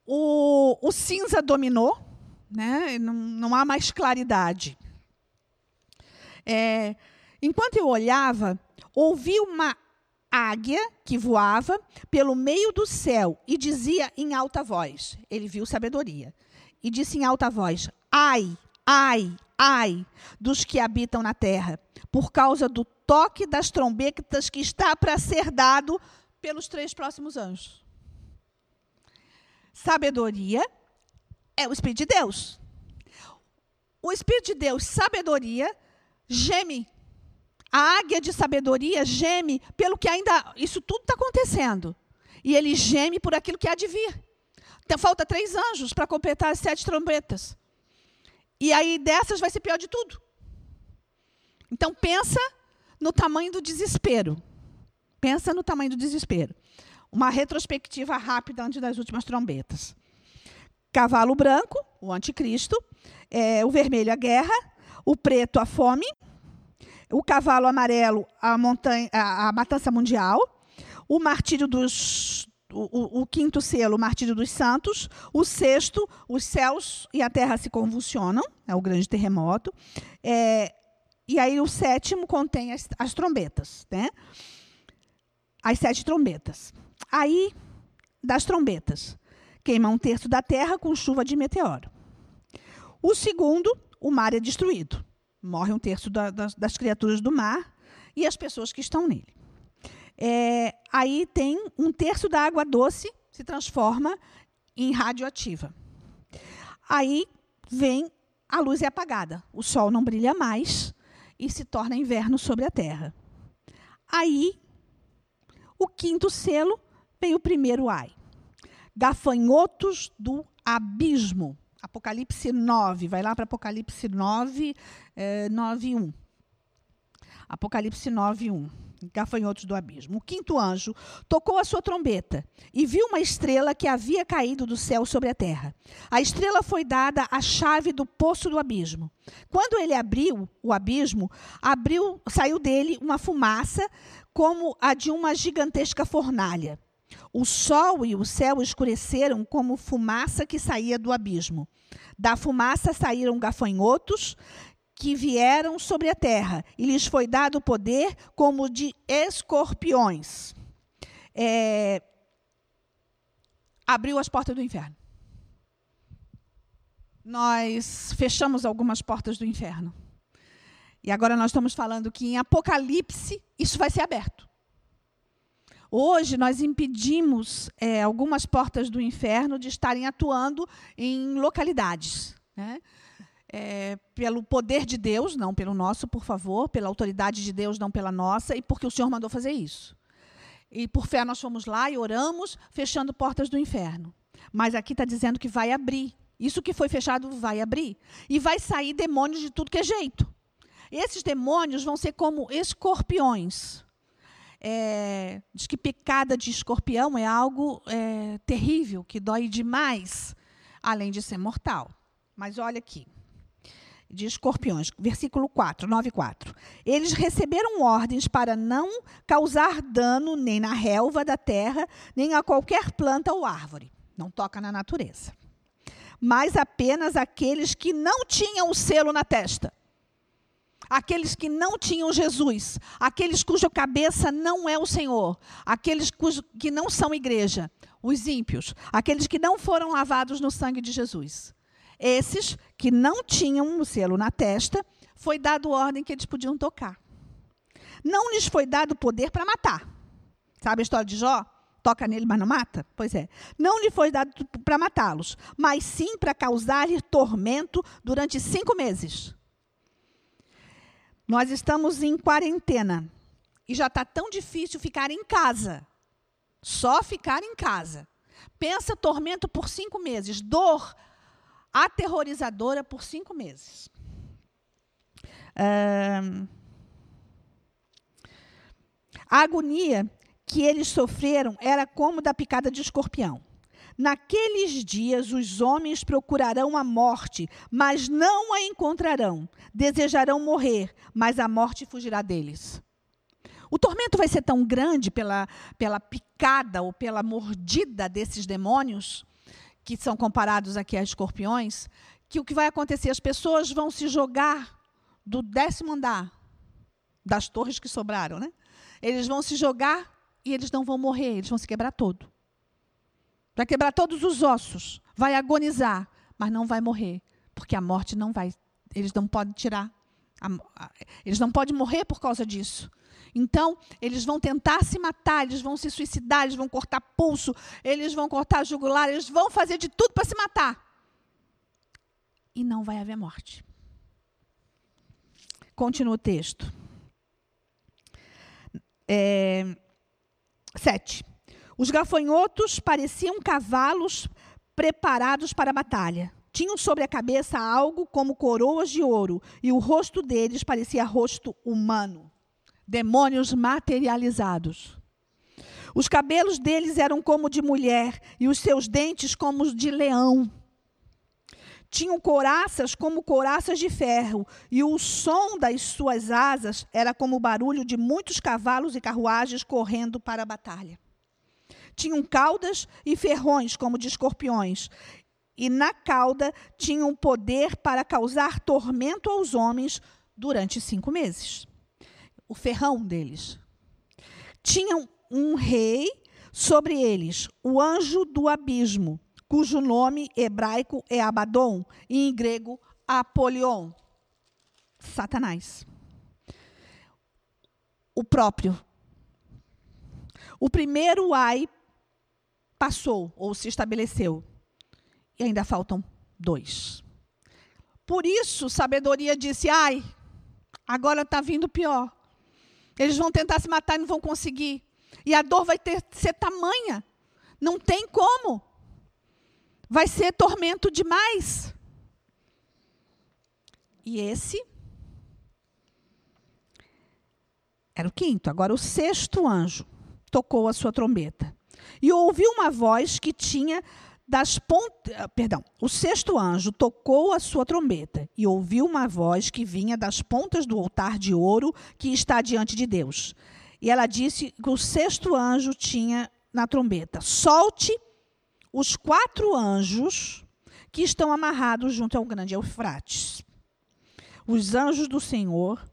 S1: o, o cinza dominou, né? não, não há mais claridade. É, enquanto eu olhava, ouvi uma águia que voava pelo meio do céu e dizia em alta voz: ele viu sabedoria, e disse em alta voz: Ai, ai, ai dos que habitam na terra, por causa do toque das trombetas que está para ser dado pelos três próximos anjos. Sabedoria é o Espírito de Deus. O Espírito de Deus, sabedoria, geme. A águia de sabedoria geme pelo que ainda. Isso tudo está acontecendo. E ele geme por aquilo que há de vir. Então, falta três anjos para completar as sete trombetas. E aí dessas vai ser pior de tudo. Então pensa no tamanho do desespero. Pensa no tamanho do desespero uma retrospectiva rápida antes das últimas trombetas. Cavalo branco, o anticristo, é, o vermelho, a guerra, o preto, a fome, o cavalo amarelo, a, montanha, a, a matança mundial, o martírio dos. O, o, o, quinto selo, o martírio dos santos. O sexto, os céus e a terra se convulsionam, é o grande terremoto. É, e aí o sétimo contém as, as trombetas, né? As sete trombetas. Aí, das trombetas, queima um terço da terra com chuva de meteoro. O segundo, o mar é destruído. Morre um terço da, das, das, criaturas do mar e as pessoas que estão nele. É, aí tem um terço da água doce se transforma em radioativa. Aí vem a luz é apagada, o sol não brilha mais e se torna inverno sobre a terra. Aí, o quinto selo vem o primeiro ai. Gafanhotos do abismo. Apocalipse 9, vai lá para Apocalipse 9, eh, 9, 1. Apocalipse 9, 1 gafanhotos do abismo. O quinto anjo tocou a sua trombeta e viu uma estrela que havia caído do céu sobre a terra. A estrela foi dada a chave do poço do abismo. Quando ele abriu o abismo, abriu, saiu dele uma fumaça como a de uma gigantesca fornalha. O sol e o céu escureceram como fumaça que saía do abismo. Da fumaça saíram gafanhotos que vieram sobre a terra, e lhes foi dado poder como de escorpiões. É, abriu as portas do inferno. Nós fechamos algumas portas do inferno. E agora nós estamos falando que em Apocalipse isso vai ser aberto. Hoje nós impedimos é, algumas portas do inferno de estarem atuando em localidades. Né? é, pelo poder de Deus, não pelo nosso, por favor, pela autoridade de Deus, não pela nossa, e porque o Senhor mandou fazer isso. E por fé nós fomos lá e oramos, fechando portas do inferno. Mas aqui está dizendo que vai abrir. Isso que foi fechado vai abrir. E vai sair demônios de tudo que é jeito. Esses demônios vão ser como escorpiões. É, diz que picada de escorpião é algo é, terrível, que dói demais, além de ser mortal. Mas olha aqui de escorpiões, versículo 4, 9 e 4. Eles receberam ordens para não causar dano nem na relva da terra, nem a qualquer planta ou árvore. Não toca na natureza. Mas apenas aqueles que não tinham o selo na testa. Aqueles que não tinham Jesus, aqueles cuja cabeça não é o Senhor, aqueles cujo, que não são igreja, os ímpios, aqueles que não foram lavados no sangue de Jesus. Esses que não tinham o selo na testa, foi dado ordem que eles podiam tocar. Não lhes foi dado poder para matar. Sabe a história de Jó? Toca nele, mas não mata? Pois é. Não lhe foi dado para matá-los, mas sim para causar-lhe tormento durante cinco meses. Nós estamos em quarentena e já está tão difícil ficar em casa. Só ficar em casa. Pensa tormento por cinco meses, dor aterrorizadora por cinco meses. a agonia que eles sofreram era como da picada de escorpião. Naqueles dias os homens procurarão a morte, mas não a encontrarão. Desejarão morrer, mas a morte fugirá deles. O tormento vai ser tão grande pela, pela picada ou pela mordida desses demônios que são comparados aqui a escorpiões, que o que vai acontecer? As pessoas vão se jogar do décimo andar das torres que sobraram, né? Eles vão se jogar e eles não vão morrer, eles vão se quebrar todo. Vai quebrar todos os ossos, vai agonizar, mas não vai morrer, porque a morte não vai, eles não podem tirar, eles não podem morrer por causa disso. Então, eles vão tentar se matar, eles vão se suicidar, eles vão cortar pulso, eles vão cortar jugular, eles vão fazer de tudo para se matar. E não vai haver morte. Continua o texto. É. Os gafanhotos pareciam cavalos preparados para a batalha. Tinham sobre a cabeça algo como coroas de ouro, e o rosto deles parecia rosto humano demônios materializados. Os cabelos deles eram como de mulher e os seus dentes como os de leão. Tinham coraças como coraças de ferro, e o som das suas asas era como o barulho de muitos cavalos e carruagens correndo para a batalha. Tinham caudas e ferrões como de escorpiões, e na cauda tinham poder para causar tormento aos homens durante cinco meses. O ferrão deles. Tinham um rei sobre eles, o anjo do abismo, cujo nome hebraico é Abaddon e em grego Apolion. Satanás. O próprio. O primeiro ai passou ou se estabeleceu. E ainda faltam dois. Por isso, sabedoria disse: ai, agora está vindo pior. Eles vão tentar se matar e não vão conseguir. E a dor vai ter ser tamanha. Não tem como. Vai ser tormento demais. E esse era o quinto. Agora, o sexto anjo tocou a sua trombeta. E ouviu uma voz que tinha das pontas. Ah, perdão, o sexto anjo tocou a sua trombeta e ouviu uma voz que vinha das pontas do altar de ouro que está diante de Deus. E ela disse que o sexto anjo tinha na trombeta: solte os quatro anjos que estão amarrados junto ao grande Eufrates. Os anjos do Senhor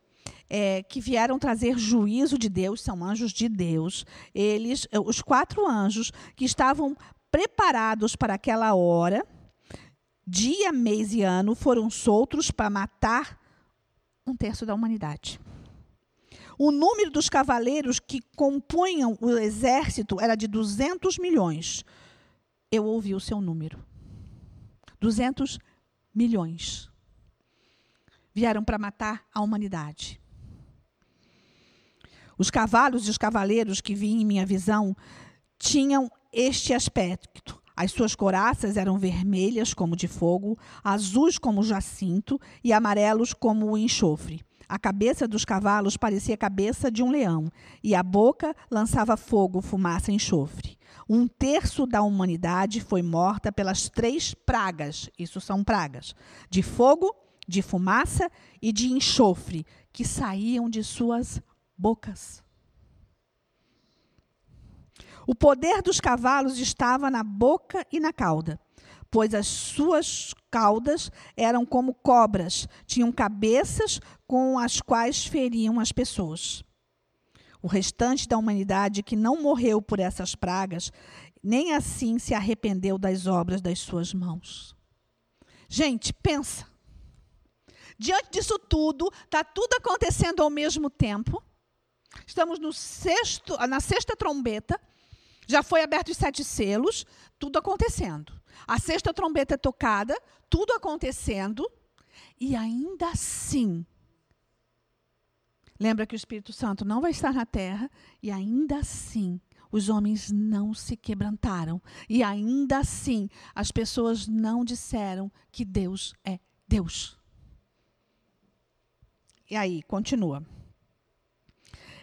S1: é, que vieram trazer juízo de Deus, são anjos de Deus. Eles, os quatro anjos que estavam preparados para aquela hora, dia, mês e ano, foram soltos para matar um terço da humanidade. O número dos cavaleiros que compunham o exército era de 200 milhões. Eu ouvi o seu número. 200 milhões. Vieram para matar a humanidade. Os cavalos e os cavaleiros que vi em minha visão tinham este aspecto. As suas coraças eram vermelhas como de fogo, azuis como jacinto e amarelos como o enxofre. A cabeça dos cavalos parecia a cabeça de um leão, e a boca lançava fogo, fumaça e enxofre. Um terço da humanidade foi morta pelas três pragas, isso são pragas, de fogo, de fumaça e de enxofre, que saíam de suas bocas. O poder dos cavalos estava na boca e na cauda, pois as suas caudas eram como cobras, tinham cabeças com as quais feriam as pessoas. O restante da humanidade que não morreu por essas pragas, nem assim se arrependeu das obras das suas mãos. Gente, pensa. Diante disso tudo, está tudo acontecendo ao mesmo tempo. Estamos no sexto, na sexta trombeta. Já foi aberto os sete selos, tudo acontecendo. A sexta trombeta é tocada, tudo acontecendo. E ainda assim, lembra que o Espírito Santo não vai estar na terra, e ainda assim, os homens não se quebrantaram. E ainda assim, as pessoas não disseram que Deus é Deus. E aí, continua.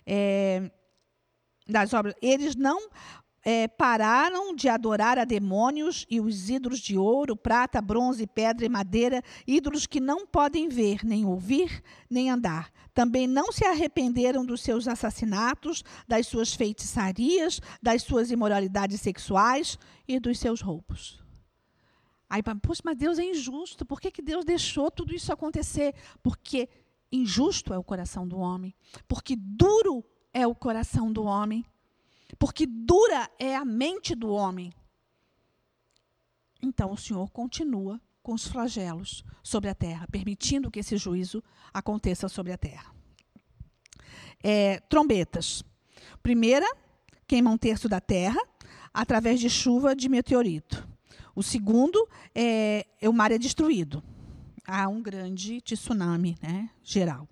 S1: É, das obras, eles não é, pararam de adorar a demônios e os ídolos de ouro, prata, bronze, pedra e madeira, ídolos que não podem ver, nem ouvir, nem andar. Também não se arrependeram dos seus assassinatos, das suas feitiçarias, das suas imoralidades sexuais e dos seus roubos. Aí, poxa, mas Deus é injusto. Por que, que Deus deixou tudo isso acontecer? Porque injusto é o coração do homem. Porque duro é o coração do homem. Porque dura é a mente do homem. Então o Senhor continua com os flagelos sobre a terra, permitindo que esse juízo aconteça sobre a terra. É, trombetas. Primeira, queima um terço da terra através de chuva de meteorito. O segundo é, o mar é destruído. Há um grande tsunami né, geral.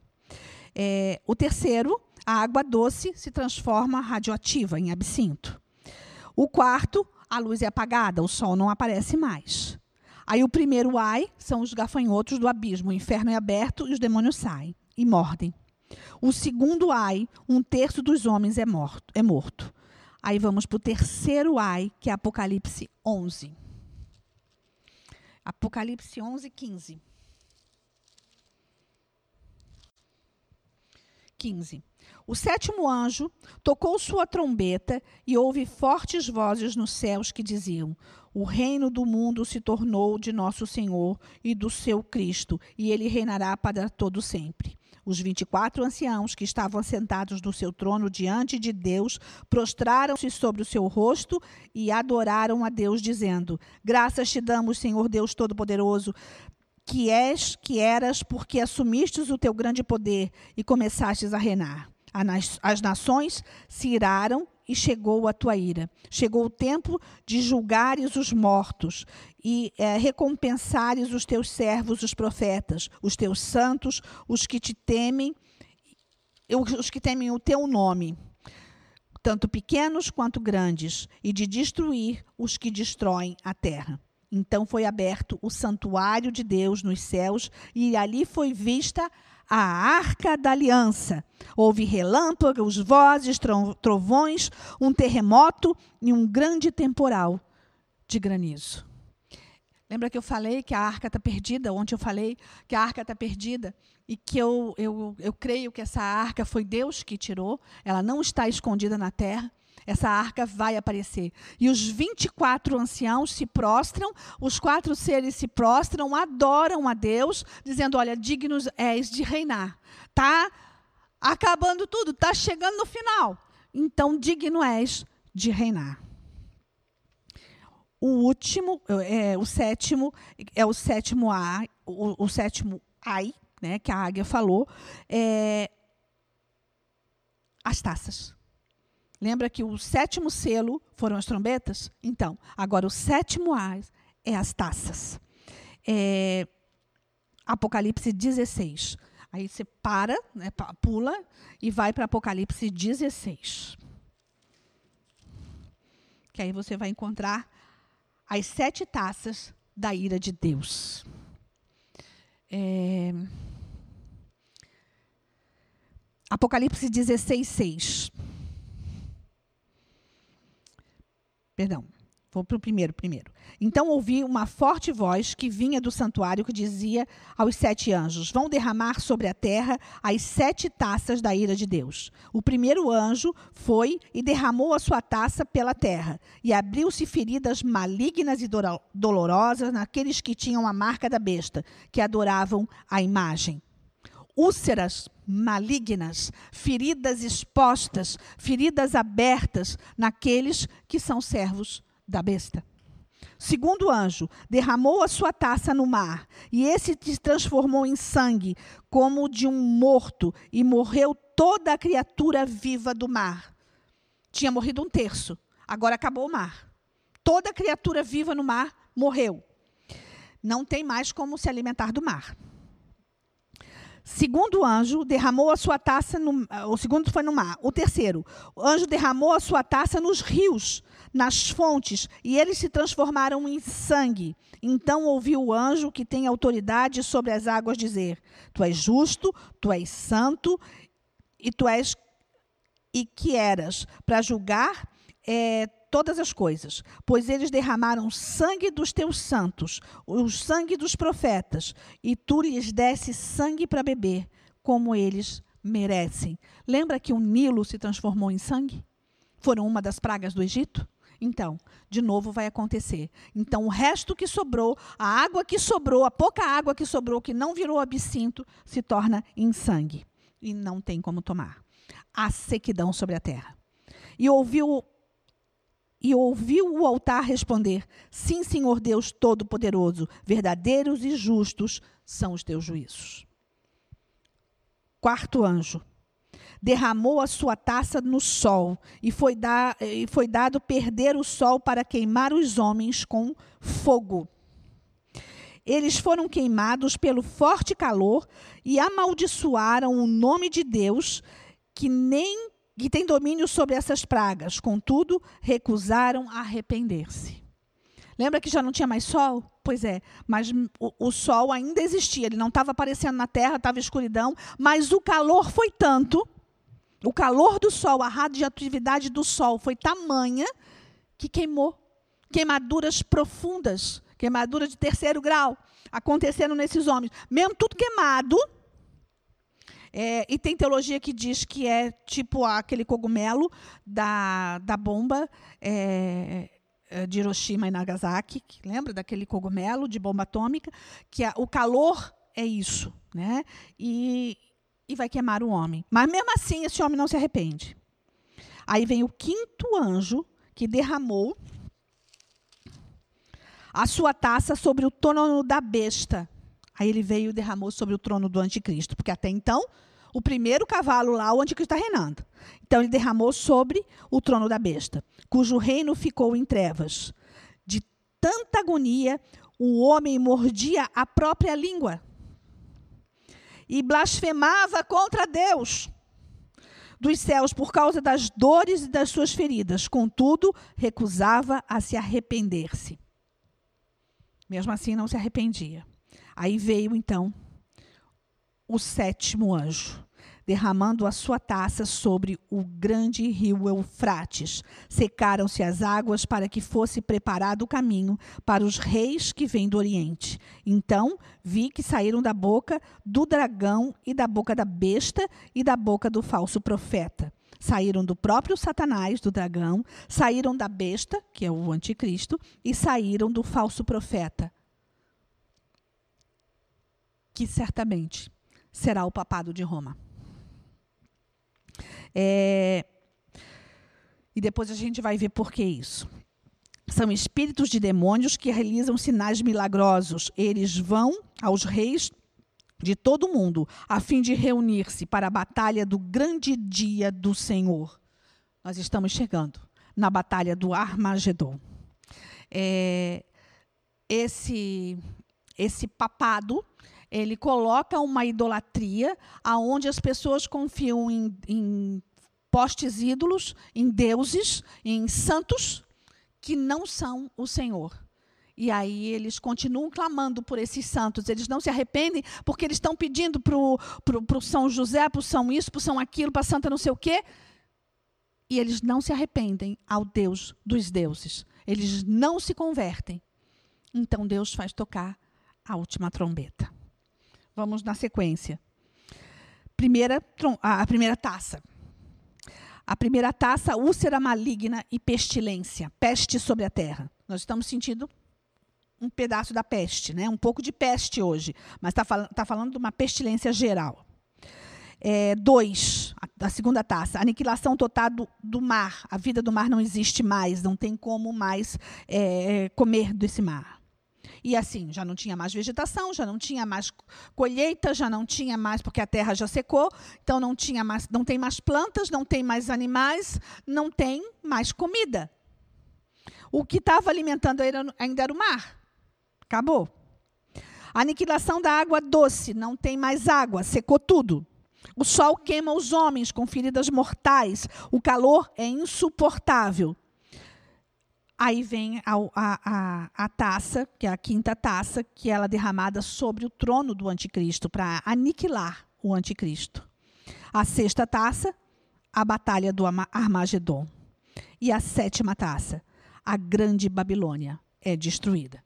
S1: É, o terceiro a água doce se transforma radioativa em absinto. O quarto, a luz é apagada, o sol não aparece mais. Aí o primeiro ai são os gafanhotos do abismo, o inferno é aberto e os demônios saem e mordem. O segundo ai, um terço dos homens é morto. É morto. Aí vamos para o terceiro ai, que é Apocalipse 11. Apocalipse 11, 15. 15. O sétimo anjo tocou sua trombeta e houve fortes vozes nos céus que diziam: O reino do mundo se tornou de nosso Senhor e do seu Cristo, e ele reinará para todo sempre. Os 24 anciãos que estavam sentados no seu trono diante de Deus prostraram-se sobre o seu rosto e adoraram a Deus, dizendo: Graças te damos, Senhor Deus Todo-Poderoso, que és, que eras, porque assumistes o teu grande poder e começastes a reinar. As nações se iraram e chegou a tua ira. Chegou o tempo de julgares os mortos e é, recompensares os teus servos, os profetas, os teus santos, os que te temem, os que temem o teu nome, tanto pequenos quanto grandes, e de destruir os que destroem a terra. Então foi aberto o santuário de Deus nos céus, e ali foi vista a arca da aliança. Houve relâmpagos, vozes, trovões, um terremoto e um grande temporal de granizo. Lembra que eu falei que a arca está perdida? Ontem eu falei que a arca está perdida e que eu, eu, eu creio que essa arca foi Deus que tirou, ela não está escondida na terra essa arca vai aparecer. E os 24 anciãos se prostram, os quatro seres se prostram, adoram a Deus, dizendo: Olha, dignos és de reinar. Tá acabando tudo, tá chegando no final. Então, digno és de reinar. O último, é, o sétimo, é o sétimo A, o, o sétimo ai, né, que a águia falou, é as taças. Lembra que o sétimo selo foram as trombetas? Então, agora o sétimo ás é as taças. É, Apocalipse 16. Aí você para, né, pula e vai para Apocalipse 16. Que aí você vai encontrar as sete taças da ira de Deus. É, Apocalipse 16, 6. Perdão. Vou para o primeiro, primeiro. Então ouvi uma forte voz que vinha do santuário que dizia aos sete anjos: Vão derramar sobre a terra as sete taças da ira de Deus. O primeiro anjo foi e derramou a sua taça pela terra, e abriu-se feridas malignas e dolorosas naqueles que tinham a marca da besta, que adoravam a imagem úlceras malignas, feridas expostas, feridas abertas naqueles que são servos da besta. Segundo anjo, derramou a sua taça no mar, e esse se transformou em sangue, como de um morto, e morreu toda a criatura viva do mar. Tinha morrido um terço, agora acabou o mar. Toda criatura viva no mar morreu. Não tem mais como se alimentar do mar. Segundo anjo derramou a sua taça no, o segundo foi no mar. O terceiro, o anjo derramou a sua taça nos rios, nas fontes, e eles se transformaram em sangue. Então ouviu o anjo que tem autoridade sobre as águas dizer: Tu és justo, tu és santo, e tu és e que eras para julgar é, todas as coisas, pois eles derramaram sangue dos teus santos, o sangue dos profetas, e tu lhes desse sangue para beber, como eles merecem. Lembra que o Nilo se transformou em sangue? Foram uma das pragas do Egito? Então, de novo vai acontecer. Então, o resto que sobrou, a água que sobrou, a pouca água que sobrou, que não virou absinto, se torna em sangue. E não tem como tomar. Há sequidão sobre a terra. E ouviu e ouviu o altar responder: Sim, Senhor Deus Todo-Poderoso, verdadeiros e justos são os teus juízos. Quarto anjo. Derramou a sua taça no sol, e foi, da, e foi dado perder o sol para queimar os homens com fogo. Eles foram queimados pelo forte calor e amaldiçoaram o nome de Deus, que nem que tem domínio sobre essas pragas, contudo, recusaram arrepender-se. Lembra que já não tinha mais sol? Pois é, mas o, o sol ainda existia, ele não estava aparecendo na terra, estava escuridão, mas o calor foi tanto, o calor do sol, a radioatividade do sol foi tamanha que queimou. Queimaduras profundas, queimadura de terceiro grau, aconteceram nesses homens. Mesmo tudo queimado, é, e tem teologia que diz que é tipo aquele cogumelo da, da bomba é, é de Hiroshima e Nagasaki, lembra daquele cogumelo de bomba atômica, que o calor é isso. Né? E, e vai queimar o homem. Mas mesmo assim, esse homem não se arrepende. Aí vem o quinto anjo que derramou a sua taça sobre o trono da besta. Aí ele veio e derramou sobre o trono do anticristo, porque até então o primeiro cavalo lá, o anticristo está reinando. Então ele derramou sobre o trono da besta, cujo reino ficou em trevas. De tanta agonia, o homem mordia a própria língua e blasfemava contra Deus dos céus por causa das dores e das suas feridas. Contudo, recusava a se arrepender-se. Mesmo assim, não se arrependia. Aí veio então o sétimo anjo derramando a sua taça sobre o grande rio Eufrates. Secaram-se as águas para que fosse preparado o caminho para os reis que vêm do Oriente. Então vi que saíram da boca do dragão e da boca da besta e da boca do falso profeta. Saíram do próprio Satanás, do dragão, saíram da besta, que é o anticristo, e saíram do falso profeta, que certamente será o papado de Roma. É, e depois a gente vai ver por que isso. São espíritos de demônios que realizam sinais milagrosos. Eles vão aos reis de todo o mundo, a fim de reunir-se para a batalha do grande dia do Senhor. Nós estamos chegando na batalha do Armagedon. É, esse, esse papado ele coloca uma idolatria aonde as pessoas confiam em, em postes ídolos, em deuses, em santos que não são o Senhor. E aí eles continuam clamando por esses santos. Eles não se arrependem porque eles estão pedindo para o São José, para o São isso, para o São aquilo, para a Santa não sei o quê. E eles não se arrependem ao Deus dos deuses. Eles não se convertem. Então Deus faz tocar a última trombeta. Vamos na sequência. Primeira, a primeira taça. A primeira taça, úlcera maligna e pestilência, peste sobre a terra. Nós estamos sentindo um pedaço da peste, né? um pouco de peste hoje, mas está fal tá falando de uma pestilência geral. É, dois, a, a, segunda taça, aniquilação total do, do, mar. A vida do mar não existe mais, não tem como mais é, comer desse mar. E assim, já não tinha mais vegetação, já não tinha mais colheita, já não tinha mais, porque a terra já secou, então não, tinha mais, não tem mais plantas, não tem mais animais, não tem mais comida. O que estava alimentando ainda era o mar. Acabou. Aniquilação da água doce, não tem mais água, secou tudo. O sol queima os homens com feridas mortais, o calor é insuportável. Aí vem a, a, a, a, taça, que é a quinta taça, que ela é derramada sobre o trono do anticristo, para aniquilar o anticristo. A sexta taça, a batalha do Armagedon. E a sétima taça, a grande Babilônia, é destruída.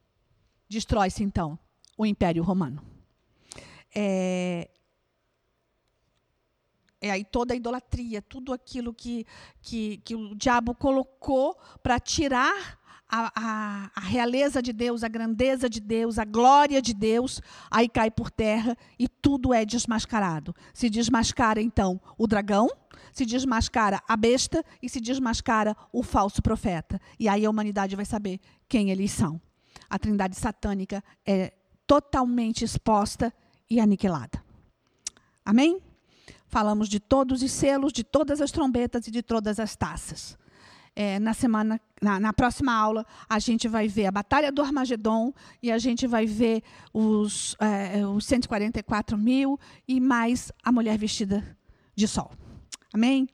S1: Destrói-se, então, o Império Romano. É, é aí toda a idolatria, tudo aquilo que, que, que o diabo colocou para tirar a, a, a, realeza de Deus, a grandeza de Deus, a glória de Deus, aí cai por terra e tudo é desmascarado. Se desmascara, então, o dragão, se desmascara a besta e se desmascara o falso profeta. E aí a humanidade vai saber quem eles são. A trindade satânica é totalmente exposta e aniquilada. Amém? Falamos de todos os selos, de todas as trombetas e de todas as taças. É, na semana, na, na, próxima aula, a gente vai ver a Batalha do Armagedon e a gente vai ver os, é, os 144 mil e mais a mulher vestida de sol. Amém?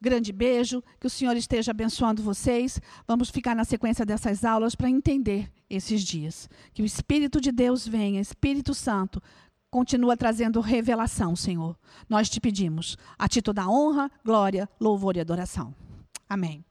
S1: Grande beijo, que o Senhor esteja abençoando vocês. Vamos ficar na sequência dessas aulas para entender esses dias. Que o Espírito de Deus venha, Espírito Santo, Continua trazendo revelação, Senhor. Nós te pedimos a título da honra, glória, louvor e adoração. Amém.